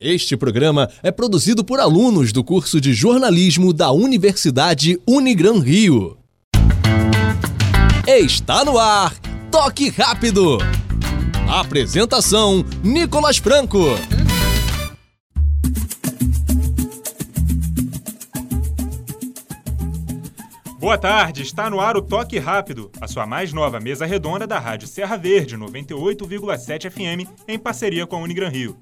Este programa é produzido por alunos do curso de jornalismo da Universidade Unigran Rio. Está no ar, Toque Rápido. Apresentação: Nicolas Franco. Boa tarde, está no ar o Toque Rápido, a sua mais nova mesa redonda da Rádio Serra Verde 98,7 FM, em parceria com a Unigran Rio.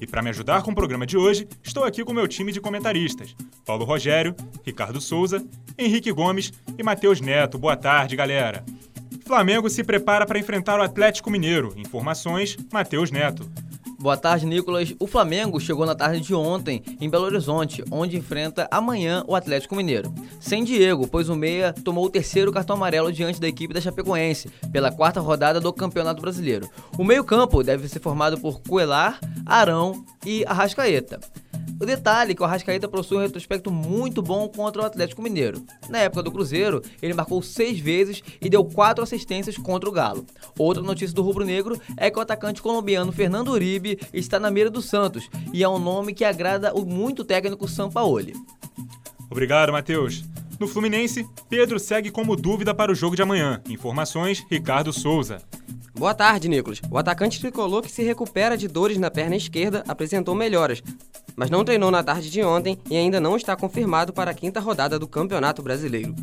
E para me ajudar com o programa de hoje, estou aqui com meu time de comentaristas: Paulo Rogério, Ricardo Souza, Henrique Gomes e Matheus Neto. Boa tarde, galera. Flamengo se prepara para enfrentar o Atlético Mineiro. Informações: Matheus Neto. Boa tarde, Nicolas. O Flamengo chegou na tarde de ontem em Belo Horizonte, onde enfrenta amanhã o Atlético Mineiro. Sem Diego, pois o Meia tomou o terceiro cartão amarelo diante da equipe da Chapecoense, pela quarta rodada do Campeonato Brasileiro. O meio-campo deve ser formado por Coelar, Arão e Arrascaeta. O detalhe é que o Arrascaeta possui um retrospecto muito bom contra o Atlético Mineiro. Na época do Cruzeiro, ele marcou seis vezes e deu quatro assistências contra o Galo. Outra notícia do rubro-negro é que o atacante colombiano Fernando Uribe está na mira do Santos e é um nome que agrada o muito técnico Sampaoli. Obrigado, Matheus. No Fluminense, Pedro segue como dúvida para o jogo de amanhã. Informações: Ricardo Souza. Boa tarde, Nicolas. O atacante tricolor que se recupera de dores na perna esquerda apresentou melhoras, mas não treinou na tarde de ontem e ainda não está confirmado para a quinta rodada do Campeonato Brasileiro.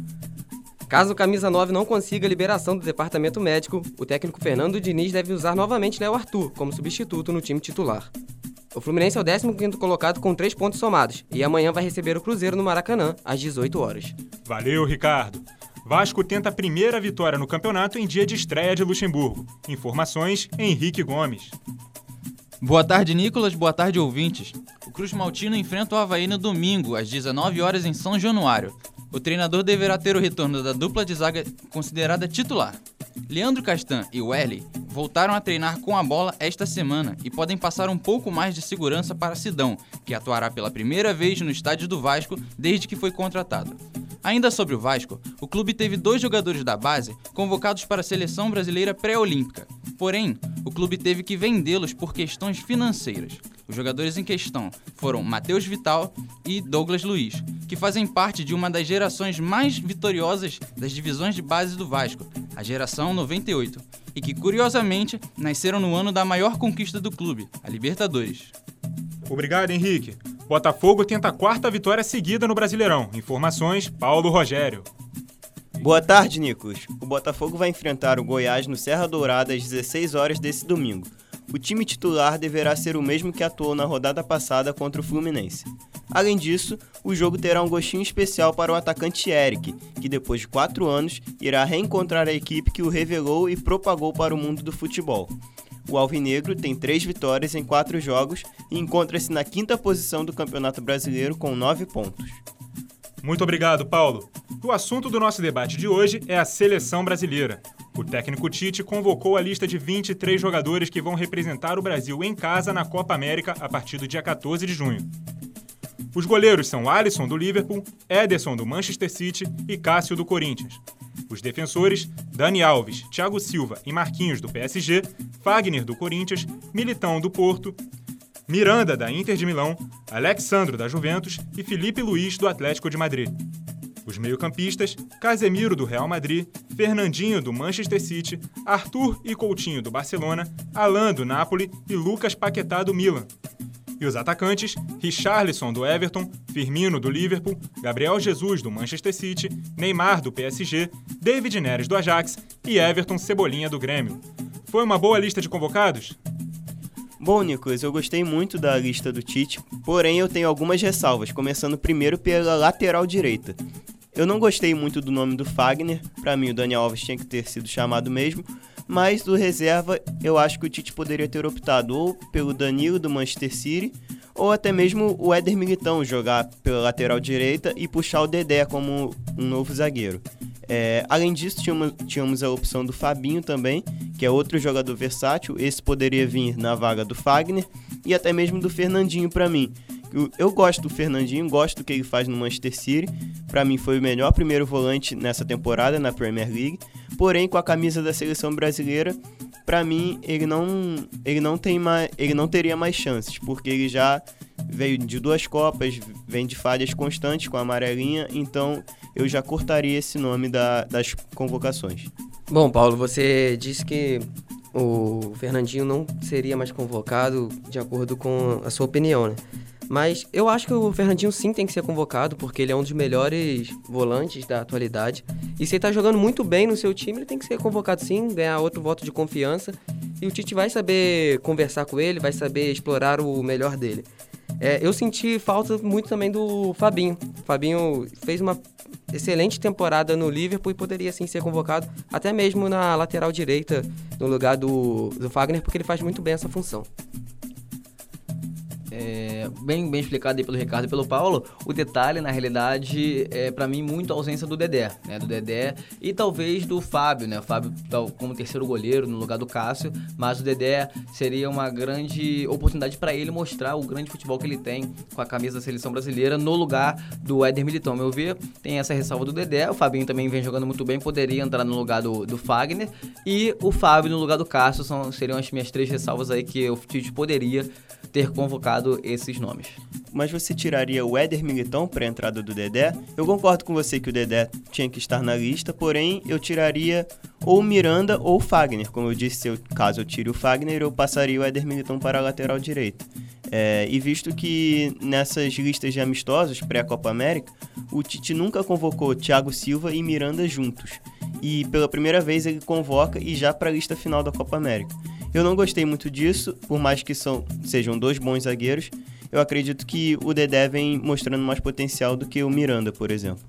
Caso o camisa 9 não consiga a liberação do departamento médico, o técnico Fernando Diniz deve usar novamente Léo Arthur como substituto no time titular. O Fluminense é o 15º colocado com 3 pontos somados e amanhã vai receber o Cruzeiro no Maracanã às 18 horas. Valeu, Ricardo. Vasco tenta a primeira vitória no campeonato em dia de estreia de Luxemburgo. Informações: Henrique Gomes. Boa tarde, Nicolas. Boa tarde, ouvintes. O Cruz Maltino enfrenta o Havaí no domingo, às 19 horas em São Januário. O treinador deverá ter o retorno da dupla de zaga considerada titular. Leandro Castan e Welly voltaram a treinar com a bola esta semana e podem passar um pouco mais de segurança para Sidão, que atuará pela primeira vez no estádio do Vasco desde que foi contratado. Ainda sobre o Vasco, o clube teve dois jogadores da base convocados para a seleção brasileira pré-olímpica. Porém, o clube teve que vendê-los por questões financeiras. Os jogadores em questão foram Matheus Vital e Douglas Luiz, que fazem parte de uma das gerações mais vitoriosas das divisões de base do Vasco, a geração 98, e que curiosamente nasceram no ano da maior conquista do clube, a Libertadores. Obrigado, Henrique. Botafogo tenta a quarta vitória seguida no Brasileirão. Informações: Paulo Rogério. Boa tarde, Nicolas. O Botafogo vai enfrentar o Goiás no Serra Dourada às 16 horas desse domingo. O time titular deverá ser o mesmo que atuou na rodada passada contra o Fluminense. Além disso, o jogo terá um gostinho especial para o atacante Eric, que depois de quatro anos irá reencontrar a equipe que o revelou e propagou para o mundo do futebol. O Alvinegro tem três vitórias em quatro jogos e encontra-se na quinta posição do Campeonato Brasileiro com nove pontos. Muito obrigado, Paulo. O assunto do nosso debate de hoje é a seleção brasileira. O técnico Tite convocou a lista de 23 jogadores que vão representar o Brasil em casa na Copa América a partir do dia 14 de junho. Os goleiros são Alisson do Liverpool, Ederson do Manchester City e Cássio do Corinthians. Os defensores, Dani Alves, Thiago Silva e Marquinhos do PSG, Fagner do Corinthians, Militão do Porto, Miranda da Inter de Milão, Alexandro da Juventus e Felipe Luiz do Atlético de Madrid. Os meio-campistas, Casemiro do Real Madrid, Fernandinho do Manchester City, Arthur e Coutinho do Barcelona, Alain do Napoli e Lucas Paquetá do Milan. E os atacantes, Richarlison do Everton, Firmino do Liverpool, Gabriel Jesus do Manchester City, Neymar do PSG, David Neres do Ajax e Everton Cebolinha do Grêmio. Foi uma boa lista de convocados? Bom, Nicolas, eu gostei muito da lista do Tite, porém eu tenho algumas ressalvas, começando primeiro pela lateral direita. Eu não gostei muito do nome do Fagner, para mim o Daniel Alves tinha que ter sido chamado mesmo, mas do reserva eu acho que o Tite poderia ter optado ou pelo Danilo do Manchester City ou até mesmo o Éder Militão jogar pela lateral direita e puxar o Dedé como um novo zagueiro. É, além disso, tínhamos, tínhamos a opção do Fabinho também, que é outro jogador versátil. Esse poderia vir na vaga do Fagner e até mesmo do Fernandinho para mim. Eu, eu, gosto do Fernandinho, gosto do que ele faz no Manchester City. Para mim foi o melhor primeiro volante nessa temporada na Premier League. Porém, com a camisa da seleção brasileira, Pra mim, ele não, ele não tem mais, ele não teria mais chances, porque ele já veio de duas copas, vem de falhas constantes com a amarelinha, então eu já cortaria esse nome da, das convocações. Bom, Paulo, você disse que o Fernandinho não seria mais convocado de acordo com a sua opinião, né? Mas eu acho que o Fernandinho sim tem que ser convocado, porque ele é um dos melhores volantes da atualidade. E se ele tá jogando muito bem no seu time, ele tem que ser convocado sim, ganhar outro voto de confiança. E o Tite vai saber conversar com ele, vai saber explorar o melhor dele. É, eu senti falta muito também do Fabinho. O Fabinho fez uma excelente temporada no Liverpool e poderia sim ser convocado até mesmo na lateral direita, no lugar do, do Fagner, porque ele faz muito bem essa função. É, bem, bem explicado aí pelo Ricardo e pelo Paulo, o detalhe, na realidade, é para mim muito a ausência do Dedé, né? Do Dedé e talvez do Fábio, né? O Fábio como terceiro goleiro no lugar do Cássio, mas o Dedé seria uma grande oportunidade para ele mostrar o grande futebol que ele tem com a camisa da seleção brasileira no lugar do Éder Militão. Meu ver, tem essa ressalva do Dedé, o Fabinho também vem jogando muito bem, poderia entrar no lugar do, do Fagner e o Fábio no lugar do Cássio são, seriam as minhas três ressalvas aí que o Tite poderia ter convocado esses nomes. Mas você tiraria o Éder Militão para a entrada do Dedé? Eu concordo com você que o Dedé tinha que estar na lista, porém eu tiraria ou Miranda ou Fagner. Como eu disse, se eu, caso eu tire o Fagner, eu passaria o Éder Militão para a lateral direita. É, e visto que nessas listas de amistosos pré-Copa América, o Tite nunca convocou Thiago Silva e Miranda juntos. E pela primeira vez ele convoca e já para a lista final da Copa América. Eu não gostei muito disso, por mais que são, sejam dois bons zagueiros. Eu acredito que o Dedé vem mostrando mais potencial do que o Miranda, por exemplo.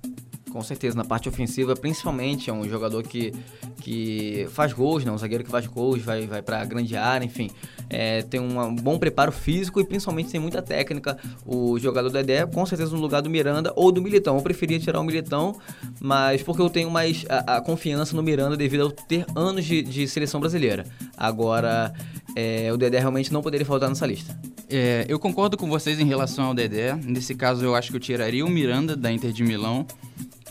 Com certeza, na parte ofensiva, principalmente, é um jogador que, que faz gols, né? um zagueiro que faz gols, vai, vai para a grande área, enfim. É, tem um bom preparo físico e principalmente tem muita técnica. O jogador Dedé, com certeza, no lugar do Miranda ou do Militão. Eu preferia tirar o Militão, mas porque eu tenho mais a, a confiança no Miranda devido a ter anos de, de seleção brasileira. Agora, é, o Dedé realmente não poderia faltar nessa lista. É, eu concordo com vocês em relação ao Dedé. Nesse caso, eu acho que eu tiraria o Miranda da Inter de Milão.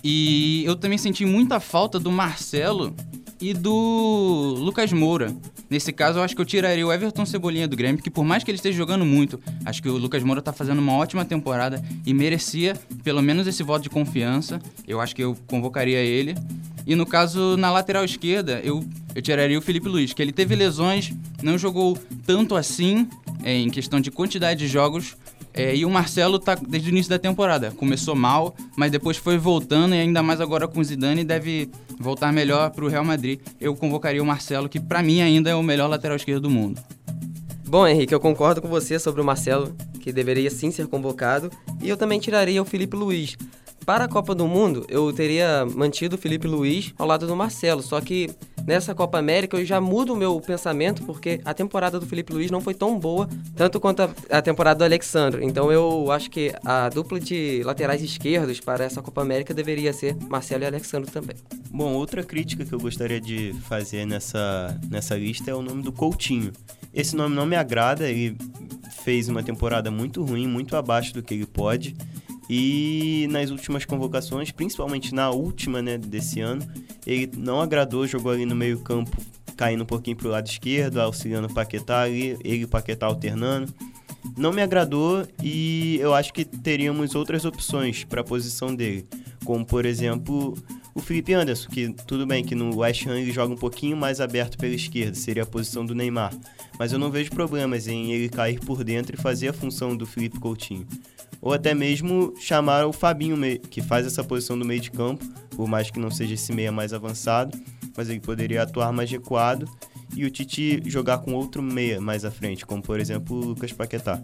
E eu também senti muita falta do Marcelo e do Lucas Moura. Nesse caso, eu acho que eu tiraria o Everton Cebolinha do Grêmio, que por mais que ele esteja jogando muito, acho que o Lucas Moura está fazendo uma ótima temporada e merecia pelo menos esse voto de confiança. Eu acho que eu convocaria ele. E no caso, na lateral esquerda, eu, eu tiraria o Felipe Luiz, que ele teve lesões, não jogou tanto assim, é, em questão de quantidade de jogos, é, e o Marcelo tá desde o início da temporada. Começou mal, mas depois foi voltando e ainda mais agora com o Zidane deve voltar melhor para o Real Madrid. Eu convocaria o Marcelo, que para mim ainda é o melhor lateral esquerdo do mundo. Bom, Henrique, eu concordo com você sobre o Marcelo, que deveria sim ser convocado, e eu também tiraria o Felipe Luiz. Para a Copa do Mundo, eu teria mantido o Felipe Luiz ao lado do Marcelo, só que nessa Copa América eu já mudo o meu pensamento porque a temporada do Felipe Luiz não foi tão boa tanto quanto a, a temporada do Alexandre. Então eu acho que a dupla de laterais esquerdos para essa Copa América deveria ser Marcelo e Alexandre também. Bom, outra crítica que eu gostaria de fazer nessa, nessa lista é o nome do Coutinho. Esse nome não me agrada, ele fez uma temporada muito ruim, muito abaixo do que ele pode. E nas últimas convocações, principalmente na última né, desse ano, ele não agradou, jogou ali no meio-campo, caindo um pouquinho para o lado esquerdo, auxiliando o Paquetá ali, ele e o Paquetá alternando. Não me agradou e eu acho que teríamos outras opções para a posição dele, como por exemplo o Felipe Anderson, que tudo bem que no West Ham ele joga um pouquinho mais aberto pela esquerda, seria a posição do Neymar, mas eu não vejo problemas em ele cair por dentro e fazer a função do Felipe Coutinho ou até mesmo chamar o Fabinho, que faz essa posição do meio de campo, por mais que não seja esse meia mais avançado, mas ele poderia atuar mais recuado e o Tite jogar com outro meia mais à frente, como por exemplo o Lucas Paquetá.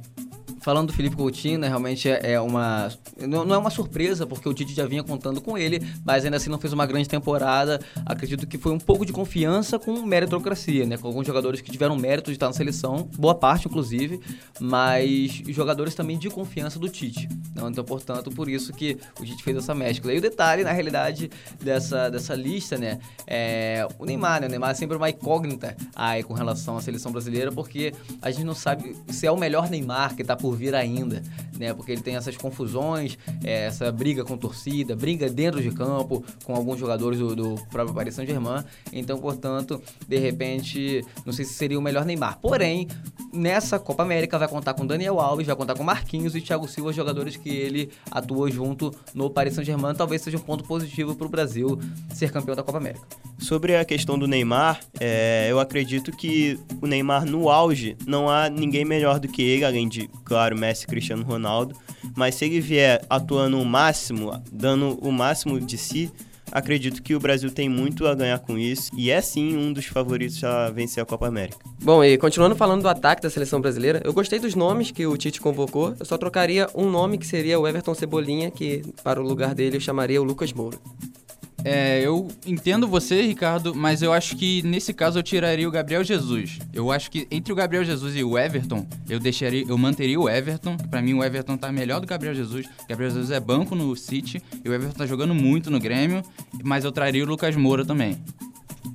Falando do Felipe Coutinho, né, realmente é, é uma. Não, é uma surpresa, porque o Tite já vinha contando com ele, mas ainda assim não fez uma grande temporada. Acredito que foi um pouco de confiança com meritocracia, né? Com alguns jogadores que tiveram mérito de estar na seleção, boa parte, inclusive, mas jogadores também de confiança do Tite. Né? Então, portanto, por isso que o Tite fez essa mescla. E o detalhe, na realidade, dessa, dessa lista, né? É o Neymar, né? O Neymar é sempre uma incógnita aí com relação à seleção brasileira, porque a gente não sabe se é o melhor Neymar que está por por vir ainda, né? Porque ele tem essas confusões, é, essa briga com torcida, briga dentro de campo com alguns jogadores do, do próprio Paris Saint-Germain. Então, portanto, de repente, não sei se seria o melhor Neymar. Porém, nessa Copa América vai contar com Daniel Alves, vai contar com Marquinhos e Thiago Silva, jogadores que ele atuou junto no Paris Saint-Germain. Talvez seja um ponto positivo para o Brasil ser campeão da Copa América. Sobre a questão do Neymar, é, eu acredito que o Neymar no auge não há ninguém melhor do que ele, além de, claro, Messi e Cristiano Ronaldo. Mas se ele vier atuando o máximo, dando o máximo de si, acredito que o Brasil tem muito a ganhar com isso e é sim um dos favoritos a vencer a Copa América. Bom, e continuando falando do ataque da seleção brasileira, eu gostei dos nomes que o Tite convocou, eu só trocaria um nome que seria o Everton Cebolinha, que para o lugar dele eu chamaria o Lucas Moura. É, eu entendo você, Ricardo, mas eu acho que nesse caso eu tiraria o Gabriel Jesus. Eu acho que entre o Gabriel Jesus e o Everton, eu deixaria, eu manteria o Everton. Para mim o Everton tá melhor do que o Gabriel Jesus. O Gabriel Jesus é banco no City e o Everton tá jogando muito no Grêmio, mas eu traria o Lucas Moura também.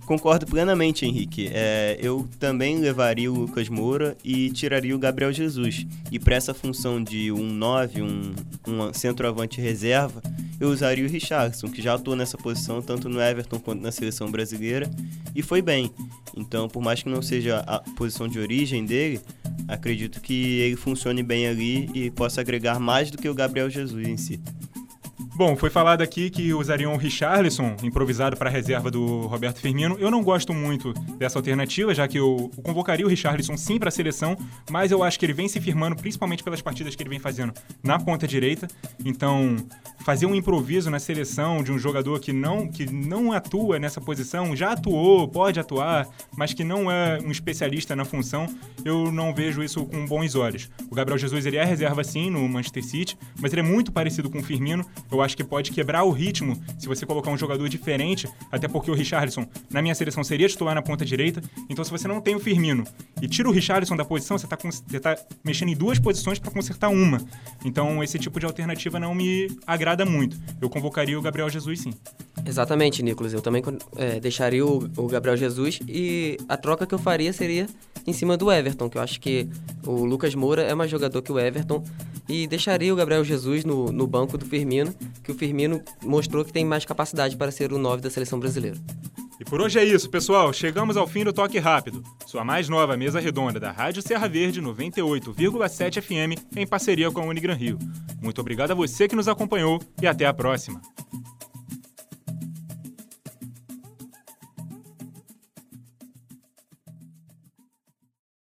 Concordo plenamente, Henrique. É, eu também levaria o Lucas Moura e tiraria o Gabriel Jesus. E para essa função de um 9, um, um centroavante reserva, eu usaria o Richardson, que já atuou nessa posição tanto no Everton quanto na seleção brasileira e foi bem. Então, por mais que não seja a posição de origem dele, acredito que ele funcione bem ali e possa agregar mais do que o Gabriel Jesus em si. Bom, foi falado aqui que usariam o Richarlison, improvisado para a reserva do Roberto Firmino. Eu não gosto muito dessa alternativa, já que eu convocaria o Richarlison sim para a seleção, mas eu acho que ele vem se firmando, principalmente pelas partidas que ele vem fazendo na ponta direita. Então, fazer um improviso na seleção de um jogador que não, que não atua nessa posição, já atuou, pode atuar, mas que não é um especialista na função, eu não vejo isso com bons olhos. O Gabriel Jesus ele é reserva sim no Manchester City, mas ele é muito parecido com o Firmino. Eu acho que pode quebrar o ritmo se você colocar um jogador diferente, até porque o Richarlison, na minha seleção, seria titular na ponta direita. Então, se você não tem o Firmino e tira o Richarlison da posição, você está tá mexendo em duas posições para consertar uma. Então, esse tipo de alternativa não me agrada muito. Eu convocaria o Gabriel Jesus, sim. Exatamente, Nicolas. Eu também é, deixaria o, o, Gabriel Jesus e a troca que eu faria seria em cima do Everton, que eu acho que o Lucas Moura é mais jogador que o Everton e deixaria o Gabriel Jesus no, no banco do Firmino, que o Firmino mostrou que tem mais capacidade para ser o 9 da seleção brasileira. E por hoje é isso, pessoal. Chegamos ao fim do Toque Rápido, sua mais nova mesa redonda da Rádio Serra Verde 98,7 FM em parceria com a Unigran Rio. Muito obrigado a você que nos acompanhou e até a próxima.